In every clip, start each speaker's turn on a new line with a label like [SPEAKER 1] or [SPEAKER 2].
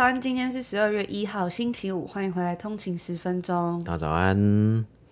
[SPEAKER 1] 早安，今天是十二月一号，星期五，欢迎回来通勤十分钟。
[SPEAKER 2] 大家早安。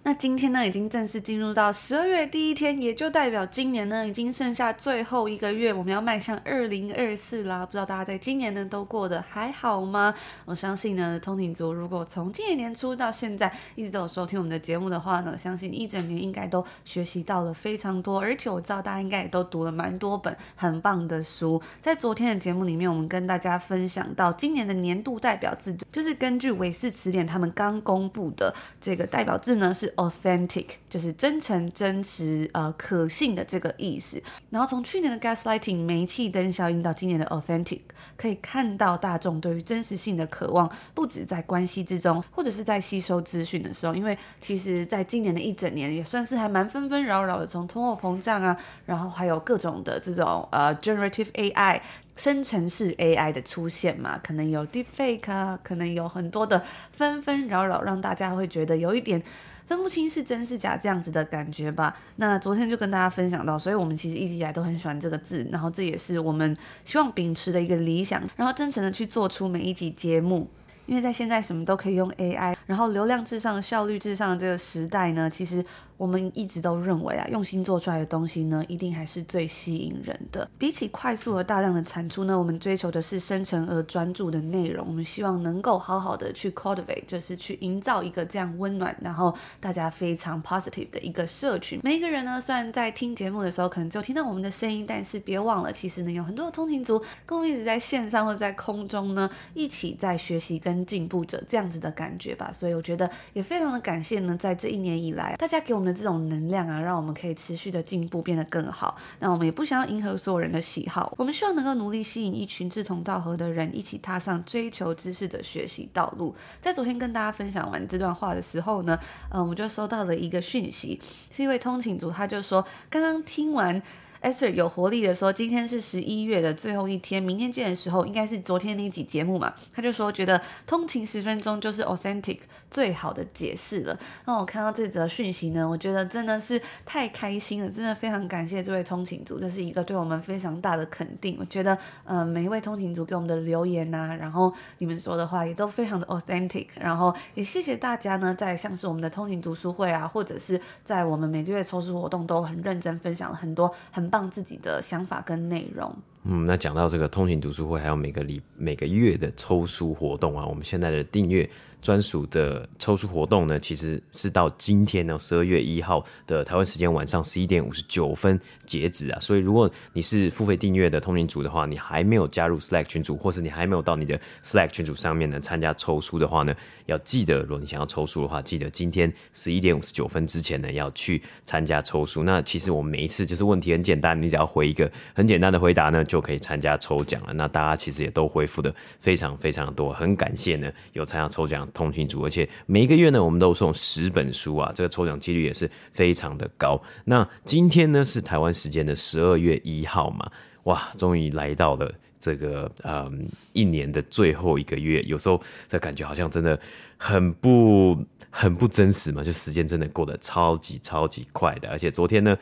[SPEAKER 1] 那今天呢，已经正式进入到十二月第一天，也就代表今年呢，已经剩下最后一个月，我们要迈向二零二四啦。不知道大家在今年呢，都过得还好吗？我相信呢，通勤族如果从今年年初到现在一直都有收听我们的节目的话呢，相信一整年应该都学习到了非常多，而且我知道大家应该也都读了蛮多本很棒的书。在昨天的节目里面，我们跟大家分享到今年的年度代表字，就是根据韦氏词典他们刚公布的这个代表字呢是。Authentic 就是真诚、真实、呃可信的这个意思。然后从去年的 Gaslighting 煤气灯效应到今年的 Authentic，可以看到大众对于真实性的渴望，不止在关系之中，或者是在吸收资讯的时候。因为其实在今年的一整年，也算是还蛮纷纷扰扰的，从通货膨胀啊，然后还有各种的这种呃 Generative AI 生成式 AI 的出现嘛，可能有 Deepfake 啊，可能有很多的纷纷扰扰，让大家会觉得有一点。分不清是真是假这样子的感觉吧。那昨天就跟大家分享到，所以我们其实一直以来都很喜欢这个字，然后这也是我们希望秉持的一个理想，然后真诚的去做出每一集节目。因为在现在什么都可以用 AI，然后流量至上、效率至上的这个时代呢，其实。我们一直都认为啊，用心做出来的东西呢，一定还是最吸引人的。比起快速而大量的产出呢，我们追求的是深沉而专注的内容。我们希望能够好好的去 cultivate，就是去营造一个这样温暖，然后大家非常 positive 的一个社群。每一个人呢，虽然在听节目的时候可能就听到我们的声音，但是别忘了，其实呢，有很多的通勤族跟我们一直在线上或者在空中呢，一起在学习跟进步着这样子的感觉吧。所以我觉得也非常的感谢呢，在这一年以来，大家给我们。这种能量啊，让我们可以持续的进步，变得更好。那我们也不想要迎合所有人的喜好，我们希望能够努力吸引一群志同道合的人，一起踏上追求知识的学习道路。在昨天跟大家分享完这段话的时候呢，嗯，我们就收到了一个讯息，是一位通勤族，他就说刚刚听完。Ester 有活力的说，今天是十一月的最后一天，明天见的时候应该是昨天那一集节目嘛？他就说觉得通勤十分钟就是 authentic 最好的解释了。那我看到这则讯息呢，我觉得真的是太开心了，真的非常感谢这位通勤族，这是一个对我们非常大的肯定。我觉得，呃，每一位通勤族给我们的留言呐、啊，然后你们说的话也都非常的 authentic，然后也谢谢大家呢，在像是我们的通勤读书会啊，或者是在我们每个月抽书活动都很认真分享了很多很。棒自己的想法跟内容。
[SPEAKER 2] 嗯，那讲到这个通勤读书会，还有每个礼每个月的抽书活动啊，我们现在的订阅。专属的抽书活动呢，其实是到今天呢，十二月一号的台湾时间晚上十一点五十九分截止啊。所以，如果你是付费订阅的通勤组的话，你还没有加入 Slack 群组，或是你还没有到你的 Slack 群组上面呢参加抽书的话呢，要记得，如果你想要抽书的话，记得今天十一点五十九分之前呢要去参加抽书。那其实我们每一次就是问题很简单，你只要回一个很简单的回答呢，就可以参加抽奖了。那大家其实也都回复的非常非常多，很感谢呢有参加抽奖。通讯组，而且每一个月呢，我们都送十本书啊，这个抽奖几率也是非常的高。那今天呢是台湾时间的十二月一号嘛，哇，终于来到了这个嗯一年的最后一个月，有时候这感觉好像真的很不很不真实嘛，就时间真的过得超级超级快的，而且昨天呢。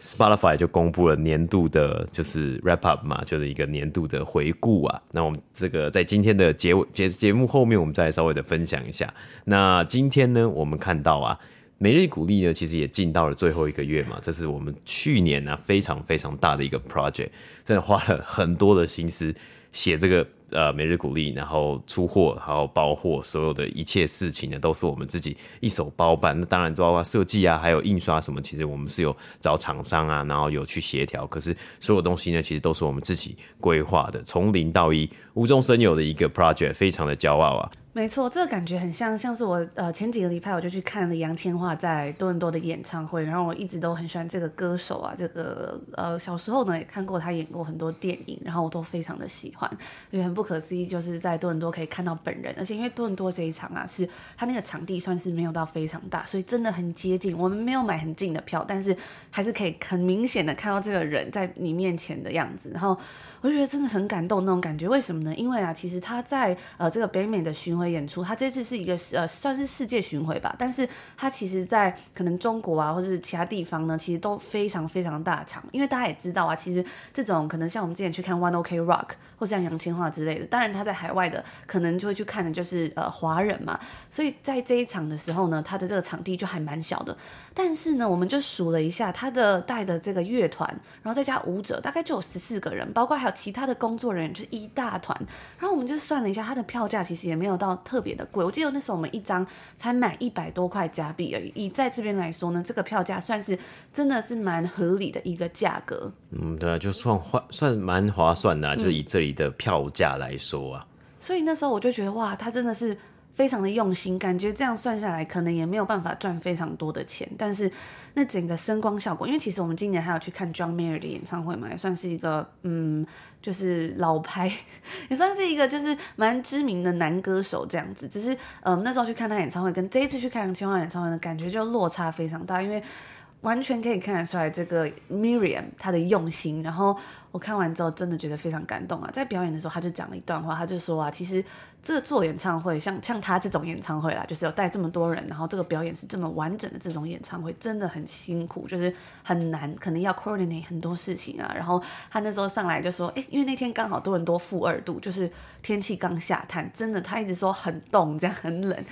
[SPEAKER 2] Spotify 就公布了年度的，就是 wrap up 嘛，就是一个年度的回顾啊。那我们这个在今天的节节节目后面，我们再稍微的分享一下。那今天呢，我们看到啊，每日鼓励呢，其实也进到了最后一个月嘛。这是我们去年呢、啊、非常非常大的一个 project，真的花了很多的心思写这个。呃，每日鼓励，然后出货，然后包货，所有的一切事情呢，都是我们自己一手包办。那当然，包括设计啊，还有印刷什么，其实我们是有找厂商啊，然后有去协调。可是所有东西呢，其实都是我们自己规划的，从零到一，无中生有的一个 project，非常的骄傲啊。
[SPEAKER 1] 没错，这个感觉很像，像是我呃前几个礼拜我就去看了杨千嬅在多伦多的演唱会，然后我一直都很喜欢这个歌手啊，这个呃小时候呢也看过他演过很多电影，然后我都非常的喜欢，也很不不可思议，就是在多伦多可以看到本人，而且因为多伦多这一场啊，是他那个场地算是没有到非常大，所以真的很接近。我们没有买很近的票，但是还是可以很明显的看到这个人在你面前的样子，然后我就觉得真的很感动那种感觉。为什么呢？因为啊，其实他在呃这个北美的巡回演出，他这次是一个呃算是世界巡回吧，但是他其实在可能中国啊或者是其他地方呢，其实都非常非常大场，因为大家也知道啊，其实这种可能像我们之前去看 One OK Rock 或像杨千嬅之类的，当然他在海外的可能就会去看的就是呃华人嘛，所以在这一场的时候呢，他的这个场地就还蛮小的，但是呢，我们就数了一下他的带的这个乐团，然后再加舞者，大概就有十四个人，包括还有其他的工作人员，就是一大团。然后我们就算了一下，他的票价其实也没有到特别的贵，我记得那时候我们一张才买一百多块加币而已。以在这边来说呢，这个票价算是真的是蛮合理的一个价格。
[SPEAKER 2] 嗯，对啊，就算划算蛮划算的，啊，就是以这里的票价来说啊。
[SPEAKER 1] 所以那时候我就觉得哇，他真的是。非常的用心，感觉这样算下来可能也没有办法赚非常多的钱，但是那整个声光效果，因为其实我们今年还有去看 John Mayer 的演唱会嘛，也算是一个嗯，就是老牌，也算是一个就是蛮知名的男歌手这样子。只是嗯，那时候去看他演唱会，跟这一次去看杨千嬅演唱会的感觉就落差非常大，因为。完全可以看得出来，这个 Miriam 她的用心。然后我看完之后，真的觉得非常感动啊！在表演的时候，他就讲了一段话，他就说啊，其实这做演唱会，像像他这种演唱会啦，就是有带这么多人，然后这个表演是这么完整的这种演唱会，真的很辛苦，就是很难，可能要 coordinate 很多事情啊。然后他那时候上来就说，哎，因为那天刚好多伦多负二度，就是天气刚下探，真的，他一直说很冻，这样很冷。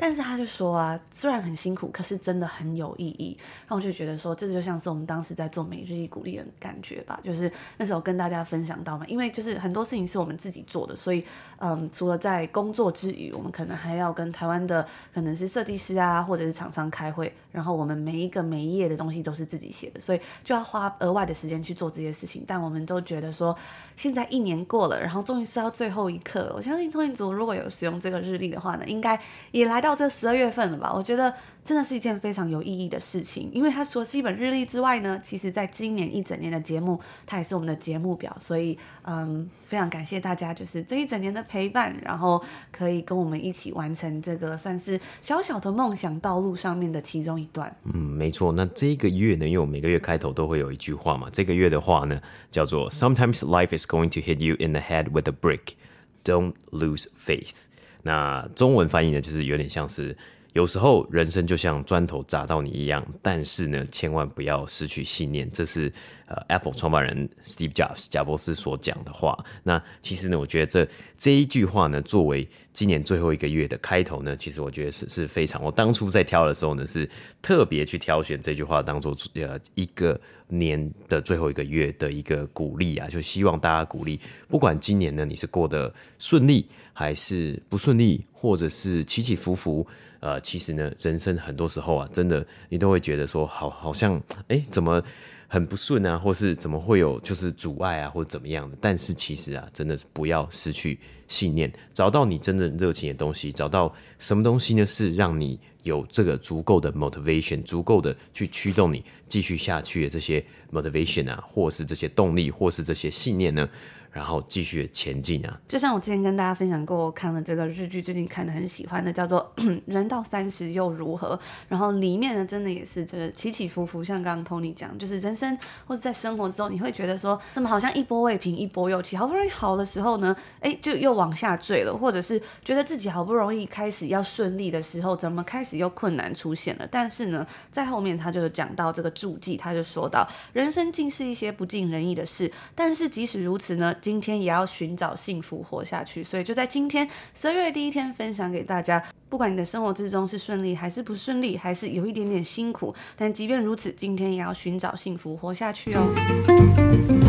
[SPEAKER 1] 但是他就说啊，虽然很辛苦，可是真的很有意义。然后我就觉得说，这就像是我们当时在做每日一鼓励的感觉吧。就是那时候跟大家分享到嘛，因为就是很多事情是我们自己做的，所以嗯，除了在工作之余，我们可能还要跟台湾的可能是设计师啊，或者是厂商开会。然后我们每一个每一页的东西都是自己写的，所以就要花额外的时间去做这些事情。但我们都觉得说，现在一年过了，然后终于是到最后一刻了。我相信通勤族如果有使用这个日历的话呢，应该也来到。到这十二月份了吧？我觉得真的是一件非常有意义的事情，因为它除了是一本日历之外呢，其实在今年一整年的节目，它也是我们的节目表。所以，嗯，非常感谢大家，就是这一整年的陪伴，然后可以跟我们一起完成这个算是小小的梦想道路上面的其中一段。
[SPEAKER 2] 嗯，没错。那这个月呢，因为我每个月开头都会有一句话嘛，这个月的话呢，叫做 “Sometimes life is going to hit you in the head with a brick, don't lose faith”。那中文翻译呢，就是有点像是有时候人生就像砖头砸到你一样，但是呢，千万不要失去信念。这是呃 Apple 创办人 Steve Jobs 贾伯斯所讲的话。那其实呢，我觉得这这一句话呢，作为今年最后一个月的开头呢，其实我觉得是是非常。我当初在挑的时候呢，是特别去挑选这句话当做呃一个年的最后一个月的一个鼓励啊，就希望大家鼓励，不管今年呢你是过得顺利。还是不顺利，或者是起起伏伏，呃，其实呢，人生很多时候啊，真的你都会觉得说，好，好像，哎，怎么很不顺啊，或是怎么会有就是阻碍啊，或者怎么样的？但是其实啊，真的是不要失去信念，找到你真正热情的东西，找到什么东西呢？是让你有这个足够的 motivation，足够的去驱动你继续下去的这些 motivation 啊，或是这些动力，或是这些信念呢？然后继续前进啊！
[SPEAKER 1] 就像我之前跟大家分享过，看了这个日剧，最近看的很喜欢的，叫做《人到三十又如何》。然后里面呢，真的也是这个起起伏伏，像刚刚 Tony 讲，就是人生或者在生活之中，你会觉得说，那么好像一波未平一波又起，好不容易好的时候呢，哎，就又往下坠了，或者是觉得自己好不容易开始要顺利的时候，怎么开始又困难出现了？但是呢，在后面他就讲到这个注记，他就说到，人生尽是一些不尽人意的事，但是即使如此呢。今天也要寻找幸福，活下去。所以就在今天十二月第一天，分享给大家。不管你的生活之中是顺利还是不顺利，还是有一点点辛苦，但即便如此，今天也要寻找幸福，活下去哦。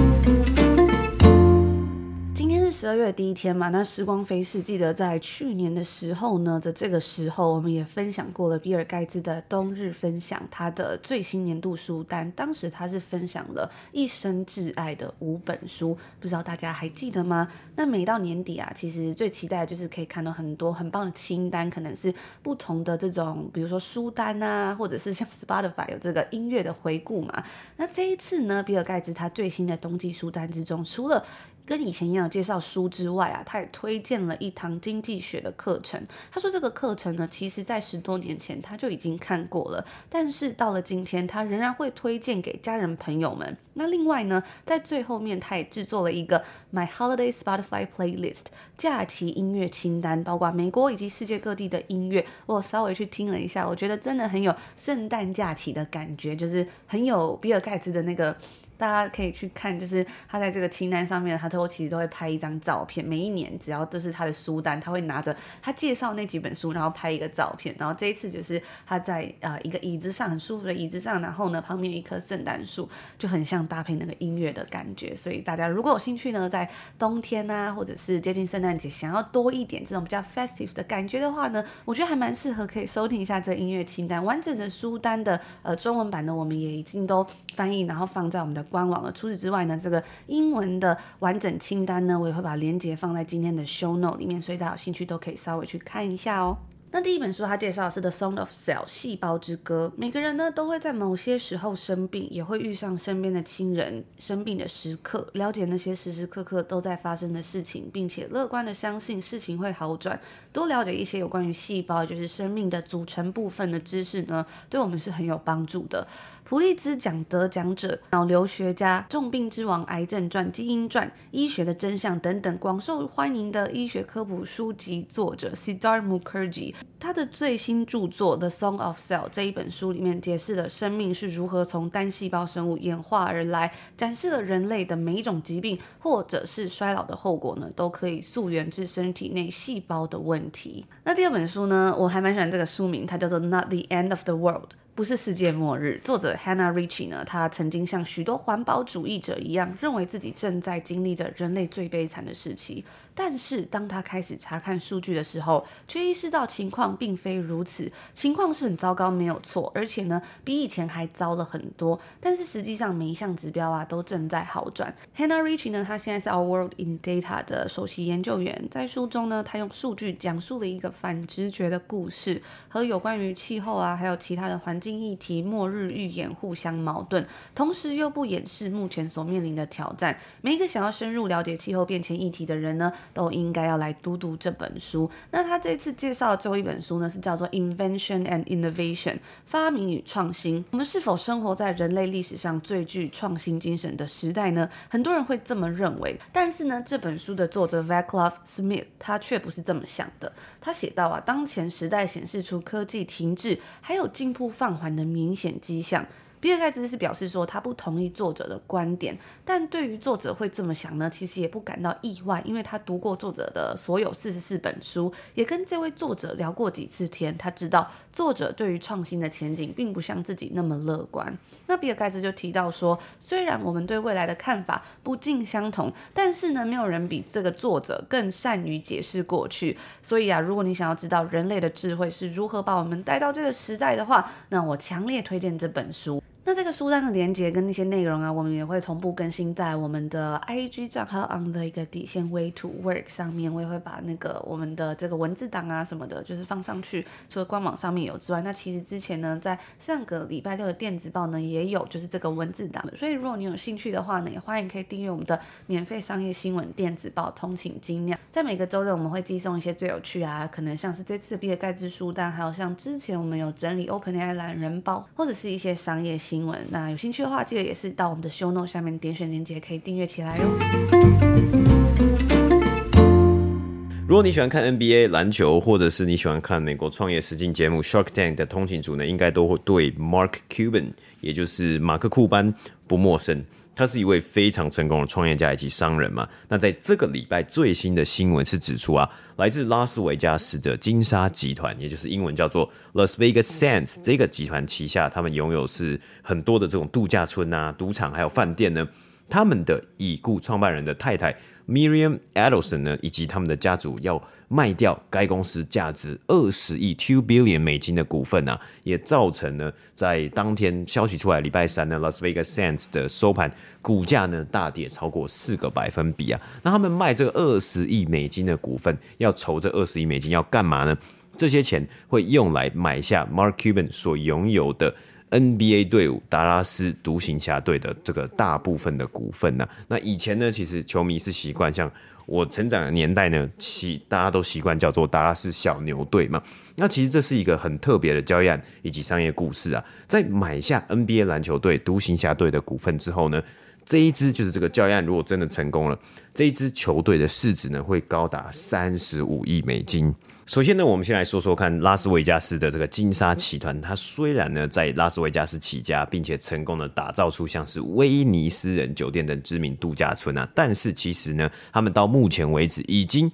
[SPEAKER 1] 十二月第一天嘛，那时光飞逝。记得在去年的时候呢，在这个时候，我们也分享过了比尔盖茨的冬日分享，他的最新年度书单。当时他是分享了一生挚爱的五本书，不知道大家还记得吗？那每到年底啊，其实最期待的就是可以看到很多很棒的清单，可能是不同的这种，比如说书单啊，或者是像 Spotify 有这个音乐的回顾嘛。那这一次呢，比尔盖茨他最新的冬季书单之中，除了跟以前一样介绍书之外啊，他也推荐了一堂经济学的课程。他说这个课程呢，其实在十多年前他就已经看过了，但是到了今天，他仍然会推荐给家人朋友们。那另外呢，在最后面，他也制作了一个 My Holiday Spotify Playlist 假期音乐清单，包括美国以及世界各地的音乐。我稍微去听了一下，我觉得真的很有圣诞假期的感觉，就是很有比尔盖茨的那个。大家可以去看，就是他在这个清单上面，他都其实都会拍一张照片。每一年只要都是他的书单，他会拿着他介绍那几本书，然后拍一个照片。然后这一次就是他在呃一个椅子上，很舒服的椅子上，然后呢旁边有一棵圣诞树，就很像搭配那个音乐的感觉。所以大家如果有兴趣呢，在冬天啊，或者是接近圣诞节，想要多一点这种比较 festive 的感觉的话呢，我觉得还蛮适合可以收听一下这音乐清单。完整的书单的呃中文版呢，我们也已经都翻译，然后放在我们的。官网了。除此之外呢，这个英文的完整清单呢，我也会把链接放在今天的 show note 里面，所以大家有兴趣都可以稍微去看一下哦。那第一本书，它介绍的是《The Song of Cell》细胞之歌。每个人呢，都会在某些时候生病，也会遇上身边的亲人生病的时刻。了解那些时时刻刻都在发生的事情，并且乐观的相信事情会好转。多了解一些有关于细胞，就是生命的组成部分的知识呢，对我们是很有帮助的。普利兹奖得奖者、脑瘤学家、重病之王、癌症传、基因传、医学的真相等等广受欢迎的医学科普书籍作者 Siddhar Mukherjee，他的最新著作《The Song of Cell》这一本书里面解释了生命是如何从单细胞生物演化而来，展示了人类的每一种疾病或者是衰老的后果呢，都可以溯源至身体内细胞的问题。那第二本书呢，我还蛮喜欢这个书名，它叫做《Not the End of the World》。不是世界末日。作者 Hannah Ritchie 呢，她曾经像许多环保主义者一样，认为自己正在经历着人类最悲惨的时期。但是当他开始查看数据的时候，却意识到情况并非如此。情况是很糟糕，没有错，而且呢，比以前还糟了很多。但是实际上每一项指标啊都正在好转。Hannah Rich 呢，他现在是 Our World in Data 的首席研究员，在书中呢，他用数据讲述了一个反直觉的故事，和有关于气候啊，还有其他的环境议题、末日预言互相矛盾，同时又不掩饰目前所面临的挑战。每一个想要深入了解气候变迁议题的人呢，都应该要来读读这本书。那他这次介绍的最后一本书呢，是叫做《Invention and Innovation》发明与创新。我们是否生活在人类历史上最具创新精神的时代呢？很多人会这么认为。但是呢，这本书的作者 Vaclav Smith 他却不是这么想的。他写道啊，当前时代显示出科技停滞，还有进步放缓的明显迹象。比尔盖茨是表示说他不同意作者的观点，但对于作者会这么想呢，其实也不感到意外，因为他读过作者的所有四十四本书，也跟这位作者聊过几次天，他知道作者对于创新的前景并不像自己那么乐观。那比尔盖茨就提到说，虽然我们对未来的看法不尽相同，但是呢，没有人比这个作者更善于解释过去。所以啊，如果你想要知道人类的智慧是如何把我们带到这个时代的话，那我强烈推荐这本书。那这个书单的连接跟那些内容啊，我们也会同步更新在我们的 IG 账号 on 的一个底线 Way to Work 上面。我也会把那个我们的这个文字档啊什么的，就是放上去。除了官网上面有之外，那其实之前呢，在上个礼拜六的电子报呢也有，就是这个文字档。所以如果你有兴趣的话呢，也欢迎可以订阅我们的免费商业新闻电子报《通勤精酿》。在每个周日我们会寄送一些最有趣啊，可能像是这次的比尔盖茨书单，还有像之前我们有整理 OpenAI 懒人包，或者是一些商业新。新闻，那有兴趣的话，记得也是到我们的 show note 下面点选链接，可以订阅起来哟。
[SPEAKER 2] 如果你喜欢看 NBA 篮球，或者是你喜欢看美国创业实境节目 Shark Tank 的通勤族呢，应该都会对 Mark Cuban，也就是马克库班不陌生。他是一位非常成功的创业家以及商人嘛。那在这个礼拜最新的新闻是指出啊，来自拉斯维加斯的金沙集团，也就是英文叫做 Las Vegas Sands 这个集团旗下，他们拥有是很多的这种度假村啊、赌场还有饭店呢。他们的已故创办人的太太 Miriam Adelson 呢，以及他们的家族要卖掉该公司价值二十亿 two billion 美金的股份啊，也造成呢，在当天消息出来，礼拜三呢，Las Vegas Sands 的收盘股价呢大跌超过四个百分比啊。那他们卖这个二十亿美金的股份，要筹这二十亿美金要干嘛呢？这些钱会用来买下 Mark Cuban 所拥有的。NBA 队伍达拉斯独行侠队的这个大部分的股份呢、啊。那以前呢，其实球迷是习惯像我成长的年代呢，习大家都习惯叫做达拉斯小牛队嘛。那其实这是一个很特别的交易案以及商业故事啊。在买下 NBA 篮球队独行侠队的股份之后呢，这一支就是这个交易案如果真的成功了，这一支球队的市值呢会高达三十五亿美金。首先呢，我们先来说说看拉斯维加斯的这个金沙集团。它虽然呢在拉斯维加斯起家，并且成功的打造出像是威尼斯人酒店等知名度假村啊，但是其实呢，他们到目前为止已经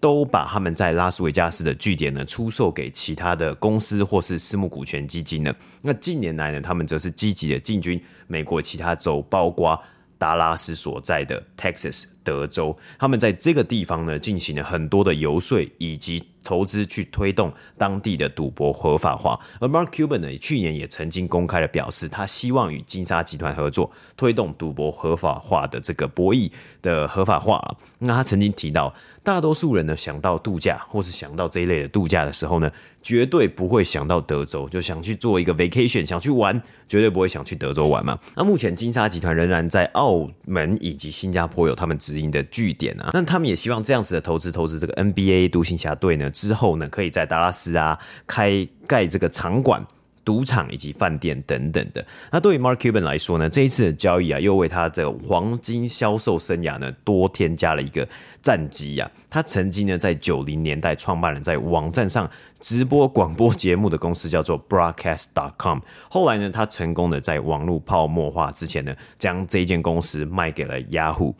[SPEAKER 2] 都把他们在拉斯维加斯的据点呢出售给其他的公司或是私募股权基金了。那近年来呢，他们则是积极的进军美国其他州，包括达拉斯所在的 Texas 德州，他们在这个地方呢进行了很多的游说以及。投资去推动当地的赌博合法化，而 Mark Cuban 呢，去年也曾经公开的表示，他希望与金沙集团合作，推动赌博合法化的这个博弈的合法化。那他曾经提到，大多数人呢想到度假或是想到这一类的度假的时候呢，绝对不会想到德州，就想去做一个 vacation，想去玩，绝对不会想去德州玩嘛。那目前金沙集团仍然在澳门以及新加坡有他们直营的据点啊，那他们也希望这样子的投资投资这个 NBA 独行侠队呢。之后呢，可以在达拉斯啊开盖这个场馆、赌场以及饭店等等的。那对于 Mark Cuban 来说呢，这一次的交易啊，又为他的黄金销售生涯呢多添加了一个战绩呀。他曾经呢在九零年代创办了在网站上直播广播节目的公司，叫做 Broadcast.com。后来呢，他成功的在网络泡沫化之前呢，将这一间公司卖给了 Yahoo。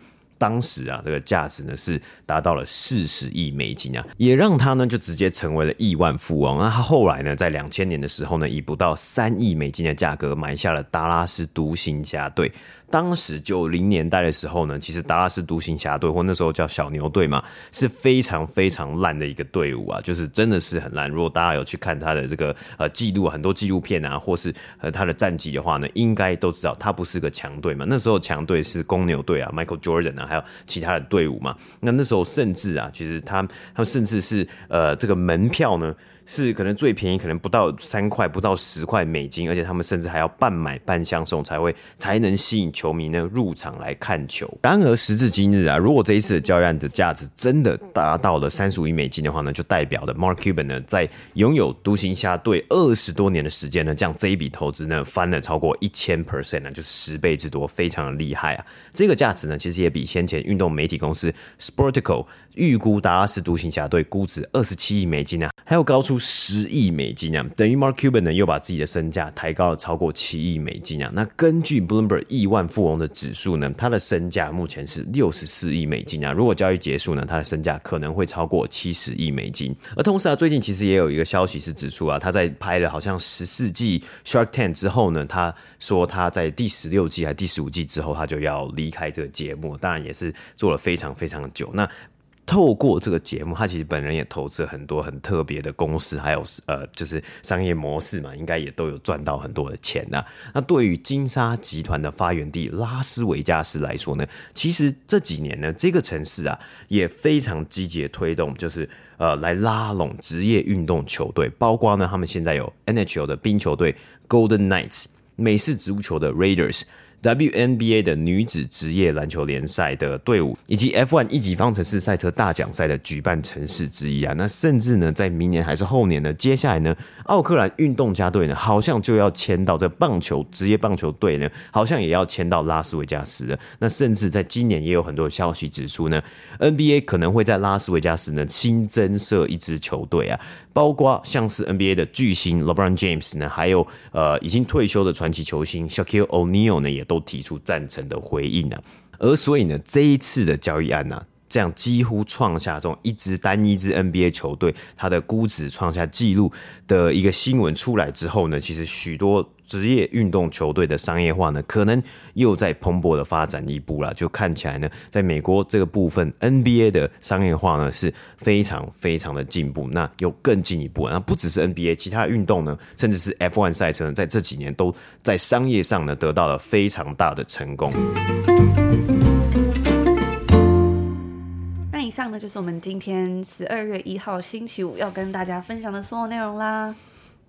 [SPEAKER 2] 当时啊，这个价值呢是达到了四十亿美金啊，也让他呢就直接成为了亿万富翁。那他后来呢，在两千年的时候呢，以不到三亿美金的价格买下了达拉斯独行侠队。当时九零年代的时候呢，其实达拉斯独行侠队或那时候叫小牛队嘛，是非常非常烂的一个队伍啊，就是真的是很烂。如果大家有去看他的这个呃记录，很多纪录片啊，或是和他的战绩的话呢，应该都知道他不是个强队嘛。那时候强队是公牛队啊，Michael Jordan 啊，还有其他的队伍嘛。那那时候甚至啊，其实他他甚至是呃这个门票呢。是可能最便宜，可能不到三块，不到十块美金，而且他们甚至还要半买半相送，才会才能吸引球迷呢入场来看球。然而时至今日啊，如果这一次的交易案的价值真的达到了三十五亿美金的话呢，就代表的 Mark Cuban 呢在拥有独行侠队二十多年的时间呢，这样这一笔投资呢翻了超过一千 percent 呢，就是十倍之多，非常的厉害啊！这个价值呢，其实也比先前运动媒体公司 Sportico 预估达拉斯独行侠队估值二十七亿美金啊，还有高出。十亿美金啊，等于 Mark Cuban 呢又把自己的身价抬高了超过七亿美金啊。那根据 Bloomberg 亿万富翁的指数呢，他的身价目前是六十四亿美金啊。如果交易结束呢，他的身价可能会超过七十亿美金。而同时啊，最近其实也有一个消息是指出啊，他在拍了好像十四季 Shark Tank 之后呢，他说他在第十六季还第十五季之后，他就要离开这个节目。当然也是做了非常非常久。那透过这个节目，他其实本人也投资很多很特别的公司，还有呃，就是商业模式嘛，应该也都有赚到很多的钱呐。那对于金沙集团的发源地拉斯维加斯来说呢，其实这几年呢，这个城市啊也非常积极的推动，就是呃来拉拢职业运动球队，包括呢他们现在有 NHL 的冰球队 Golden Knights，美式足球的 Raiders。WNBA 的女子职业篮球联赛的队伍，以及 F1 一级方程式赛车大奖赛的举办城市之一啊，那甚至呢，在明年还是后年呢，接下来呢，奥克兰运动家队呢，好像就要迁到这棒球职业棒球队呢，好像也要迁到拉斯维加斯了。那甚至在今年也有很多消息指出呢，NBA 可能会在拉斯维加斯呢新增设一支球队啊，包括像是 NBA 的巨星 LeBron James 呢，还有呃已经退休的传奇球星 Shaquille O'Neal 呢，也都提出赞成的回应啊，而所以呢，这一次的交易案呢、这样几乎创下这种一支单一支 NBA 球队它的估值创下纪录的一个新闻出来之后呢，其实许多职业运动球队的商业化呢，可能又在蓬勃的发展一步了。就看起来呢，在美国这个部分 NBA 的商业化呢是非常非常的进步，那又更进一步。那不只是 NBA，其他的运动呢，甚至是 F1 赛车呢，在这几年都在商业上呢得到了非常大的成功。
[SPEAKER 1] 那以上呢就是我们今天十二月一号星期五要跟大家分享的所有内容啦。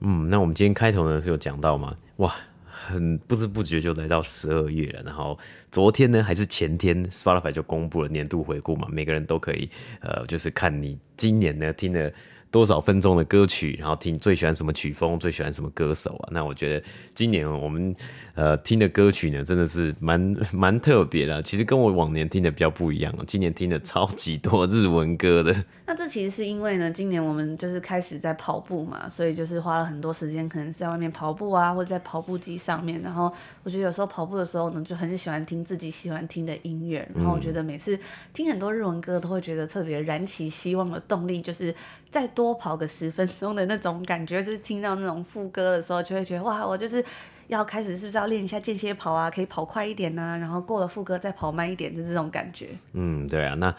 [SPEAKER 2] 嗯，那我们今天开头呢是有讲到嘛？哇，很不知不觉就来到十二月了。然后昨天呢，还是前天，Spotify 就公布了年度回顾嘛，每个人都可以呃，就是看你今年呢听了。多少分钟的歌曲，然后听最喜欢什么曲风，最喜欢什么歌手啊？那我觉得今年我们呃听的歌曲呢，真的是蛮 蛮特别的。其实跟我往年听的比较不一样，今年听的超级多日文歌的。
[SPEAKER 1] 那这其实是因为呢，今年我们就是开始在跑步嘛，所以就是花了很多时间，可能是在外面跑步啊，或者在跑步机上面。然后我觉得有时候跑步的时候呢，就很喜欢听自己喜欢听的音乐。然后我觉得每次听很多日文歌，都会觉得特别燃起希望的动力，就是再多。多跑个十分钟的那种感觉，是听到那种副歌的时候，就会觉得哇，我就是要开始，是不是要练一下间歇跑啊？可以跑快一点啊，然后过了副歌再跑慢一点的这种感觉。
[SPEAKER 2] 嗯，对啊，那。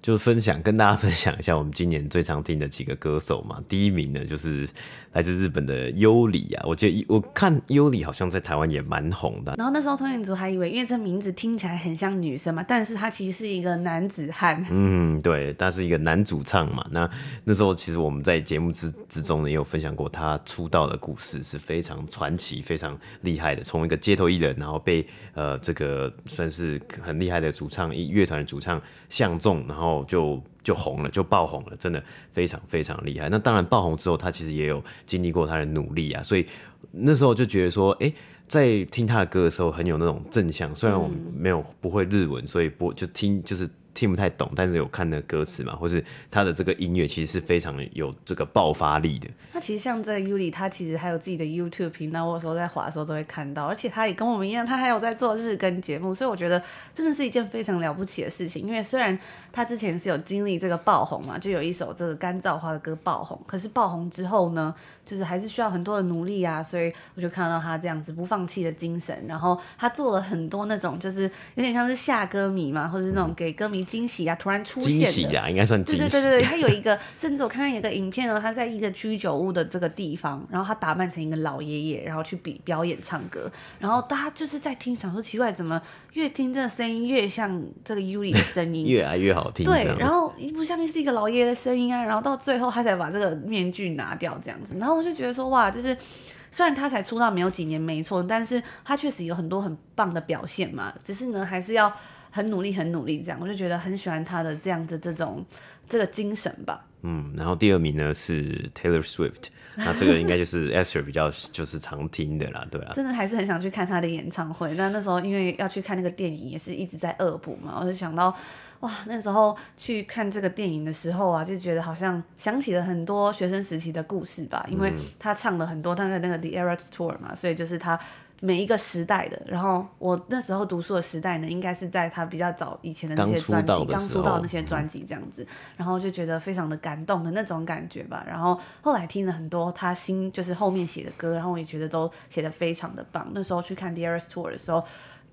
[SPEAKER 2] 就是分享，跟大家分享一下我们今年最常听的几个歌手嘛。第一名呢，就是来自日本的优里啊。我记得我看优里好像在台湾也蛮红的。
[SPEAKER 1] 然后那时候通讯组还以为，因为这名字听起来很像女生嘛，但是他其实是一个男子汉。
[SPEAKER 2] 嗯，对，他是一个男主唱嘛。那那时候其实我们在节目之之中呢，也有分享过他出道的故事，是非常传奇、非常厉害的。从一个街头艺人，然后被呃这个算是很厉害的主唱一乐团的主唱相中，然后。然后就就红了，就爆红了，真的非常非常厉害。那当然爆红之后，他其实也有经历过他的努力啊，所以那时候就觉得说，哎，在听他的歌的时候很有那种正向。虽然我没有不会日文，所以不就听就是。听不太懂，但是有看那歌词嘛，或是他的这个音乐其实是非常有这个爆发力的。
[SPEAKER 1] 那其实像这个 Yuri，他其实还有自己的 YouTube 频道，我有时候在滑的时候都会看到，而且他也跟我们一样，他还有在做日更节目，所以我觉得真的是一件非常了不起的事情。因为虽然他之前是有经历这个爆红嘛，就有一首这个干燥花的歌爆红，可是爆红之后呢，就是还是需要很多的努力啊，所以我就看到他这样子不放弃的精神，然后他做了很多那种就是有点像是吓歌迷嘛，或者是那种给歌迷。惊喜啊！突然出现的，惊
[SPEAKER 2] 喜啊，应该算惊喜。
[SPEAKER 1] 对对对对，他有一个，甚至我看到有个影片哦，他在一个居酒屋的这个地方，然后他打扮成一个老爷爷，然后去比表演唱歌，然后大家就是在听，想说奇怪，怎么越听这个声音越像这个 Yuri 的声音，
[SPEAKER 2] 越来越好听。
[SPEAKER 1] 对，然后一不像是一个老爷爷的声音啊，然后到最后他才把这个面具拿掉这样子，然后我就觉得说哇，就是虽然他才出道没有几年没错，但是他确实有很多很棒的表现嘛，只是呢还是要。很努力，很努力，这样我就觉得很喜欢他的这样子这种这个精神吧。
[SPEAKER 2] 嗯，然后第二名呢是 Taylor Swift，那这个应该就是 Esther 比较就是常听的啦，对啊。
[SPEAKER 1] 真的还是很想去看他的演唱会，那那时候因为要去看那个电影，也是一直在恶补嘛，我就想到哇，那时候去看这个电影的时候啊，就觉得好像想起了很多学生时期的故事吧，因为他唱了很多他的那个 The Eras Tour 嘛，所以就是他。每一个时代的，然后我那时候读书的时代呢，应该是在他比较早以前的那些专辑，刚出道的那些专辑这样子，然后就觉得非常的感动的那种感觉吧。然后后来听了很多他新就是后面写的歌，然后我也觉得都写的非常的棒。那时候去看 The Eras Tour 的时候。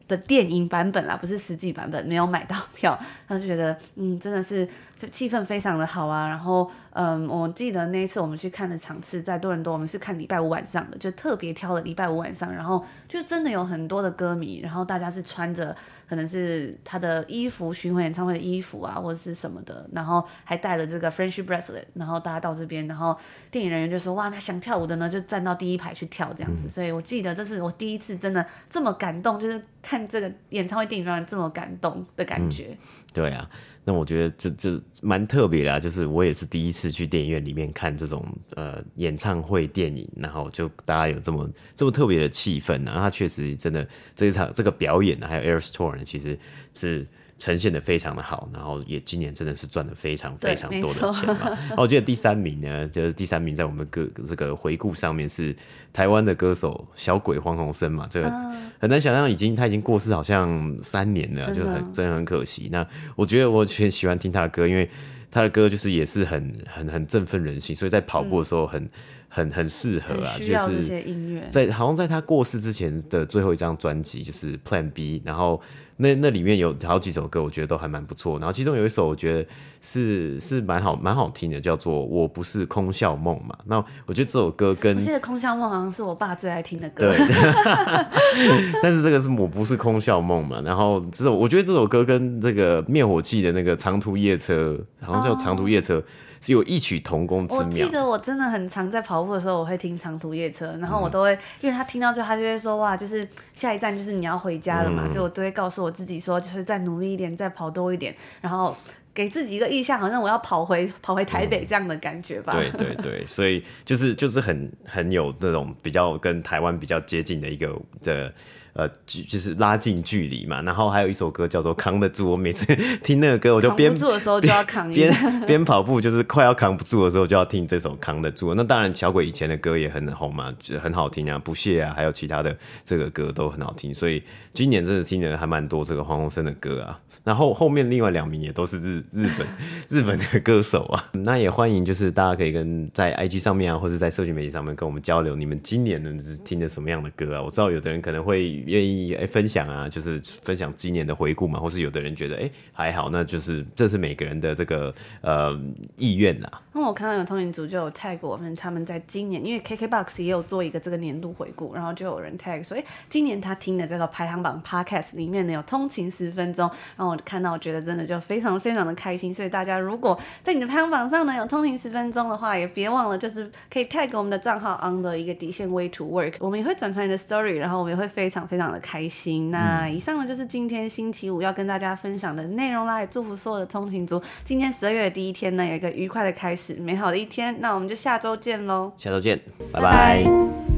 [SPEAKER 1] 的电影版本啦，不是实际版本，没有买到票，他就觉得，嗯，真的是气氛非常的好啊。然后，嗯，我记得那一次我们去看的场次在多伦多，我们是看礼拜五晚上的，就特别挑了礼拜五晚上，然后就真的有很多的歌迷，然后大家是穿着。可能是他的衣服，巡回演唱会的衣服啊，或者是什么的，然后还带了这个 friendship bracelet，然后大家到这边，然后电影人员就说哇，那想跳舞的呢就站到第一排去跳这样子，嗯、所以我记得这是我第一次真的这么感动，就是看这个演唱会电影让人这么感动的感觉。嗯、对啊。那我觉得这这蛮特别的，就是我也是第一次去电影院里面看这种呃演唱会电影，然后就大家有这么这么特别的气氛，然后他确实真的这一场这个表演呢，还有 Air Storm，其实是。呈现的非常的好，然后也今年真的是赚了非常非常多的钱嘛。然后 我记得第三名呢，就是第三名在我们歌这个回顾上面是台湾的歌手小鬼黄鸿升嘛。这个很难想象，已经他已经过世好像三年了，就很真的很可惜。那我觉得我很喜欢听他的歌，因为他的歌就是也是很很很振奋人心，所以在跑步的时候很、嗯、很很适合啊。就是在好像在他过世之前的最后一张专辑就是 Plan B，然后。那那里面有好几首歌，我觉得都还蛮不错。然后其中有一首，我觉得是是蛮好蛮好听的，叫做《我不是空笑梦》嘛。那我觉得这首歌跟我记得《空笑梦》好像是我爸最爱听的歌。
[SPEAKER 2] 对，但是这个是我不是空笑梦嘛。然后这首我觉得这首歌跟这个灭火器的那个长途夜车，好像叫长途夜车。Oh. 是有异曲同工之妙。
[SPEAKER 1] 我记得我真的很常在跑步的时候，我会听长途夜车，然后我都会，因为他听到最后，他就会说哇，就是下一站就是你要回家了嘛，嗯、所以我都会告诉我自己说，就是再努力一点，再跑多一点，然后。给自己一个意向，好像我要跑回跑回台北这样的感觉吧。
[SPEAKER 2] 嗯、对对对，所以就是就是很很有那种比较跟台湾比较接近的一个的呃，就是拉近距离嘛。然后还有一首歌叫做《扛得住》，我每次 听那个歌，我就边
[SPEAKER 1] 扛不住的时候就要扛一
[SPEAKER 2] 边边跑步，就是快要扛不住的时候就要听这首《扛得住》。那当然，小鬼以前的歌也很红嘛，就很好听啊，不屑啊，还有其他的这个歌都很好听。所以今年真的听的还蛮多这个黄鸿升的歌啊。然后后面另外两名也都是日日本 日本的歌手啊，那也欢迎就是大家可以跟在 IG 上面啊，或者在社群媒体上面跟我们交流，你们今年呢是听的什么样的歌啊？我知道有的人可能会愿意哎分享啊，就是分享今年的回顾嘛，或是有的人觉得哎还好，那就是这是每个人的这个呃意愿啦。
[SPEAKER 1] 那我看到有通勤族就有 tag 我们，他们在今年因为 KKBOX 也有做一个这个年度回顾，然后就有人 tag 说，哎，今年他听的这个排行榜 Podcast 里面呢有通勤十分钟，然后我看到我觉得真的就非常非常的开心，所以大家如果在你的排行榜上呢有通勤十分钟的话，也别忘了就是可以 tag 我们的账号 on 的一个底线 way to work，我们也会转传你的 story，然后我们也会非常非常的开心。那以上呢就是今天星期五要跟大家分享的内容啦，也祝福所有的通勤族，今天十二月的第一天呢有一个愉快的开始，美好的一天。那我们就下周见喽，
[SPEAKER 2] 下周见，拜拜。拜拜。